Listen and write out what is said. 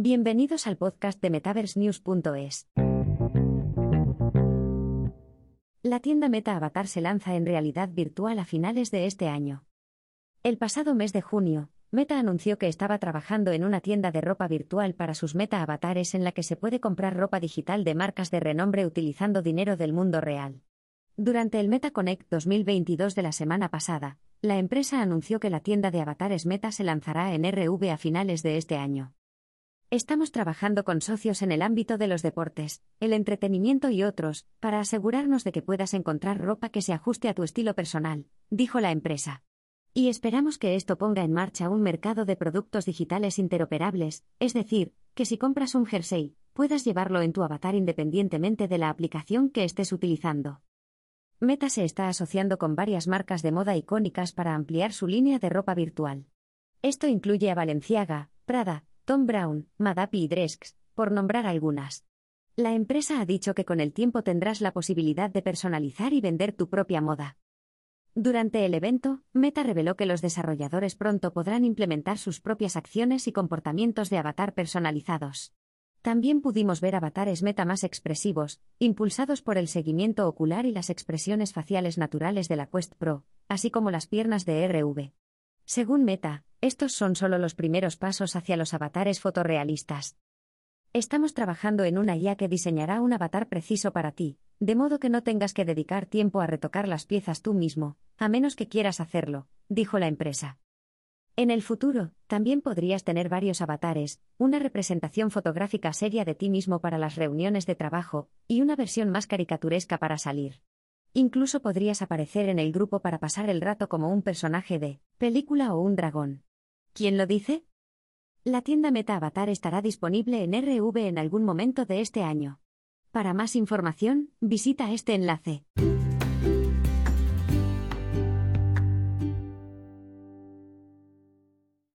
Bienvenidos al podcast de MetaverseNews.es. La tienda Meta Avatar se lanza en realidad virtual a finales de este año. El pasado mes de junio, Meta anunció que estaba trabajando en una tienda de ropa virtual para sus Meta Avatares en la que se puede comprar ropa digital de marcas de renombre utilizando dinero del mundo real. Durante el Meta Connect 2022 de la semana pasada, la empresa anunció que la tienda de avatares Meta se lanzará en RV a finales de este año. Estamos trabajando con socios en el ámbito de los deportes, el entretenimiento y otros, para asegurarnos de que puedas encontrar ropa que se ajuste a tu estilo personal, dijo la empresa. Y esperamos que esto ponga en marcha un mercado de productos digitales interoperables, es decir, que si compras un jersey, puedas llevarlo en tu avatar independientemente de la aplicación que estés utilizando. Meta se está asociando con varias marcas de moda icónicas para ampliar su línea de ropa virtual. Esto incluye a Balenciaga, Prada, Tom Brown, Madapi y Dresks, por nombrar algunas. La empresa ha dicho que con el tiempo tendrás la posibilidad de personalizar y vender tu propia moda. Durante el evento, Meta reveló que los desarrolladores pronto podrán implementar sus propias acciones y comportamientos de avatar personalizados. También pudimos ver avatares meta más expresivos, impulsados por el seguimiento ocular y las expresiones faciales naturales de la Quest Pro, así como las piernas de RV. Según Meta, estos son solo los primeros pasos hacia los avatares fotorrealistas. Estamos trabajando en una IA que diseñará un avatar preciso para ti, de modo que no tengas que dedicar tiempo a retocar las piezas tú mismo, a menos que quieras hacerlo, dijo la empresa. En el futuro, también podrías tener varios avatares, una representación fotográfica seria de ti mismo para las reuniones de trabajo, y una versión más caricaturesca para salir. Incluso podrías aparecer en el grupo para pasar el rato como un personaje de película o un dragón. ¿Quién lo dice? La tienda Meta Avatar estará disponible en RV en algún momento de este año. Para más información, visita este enlace.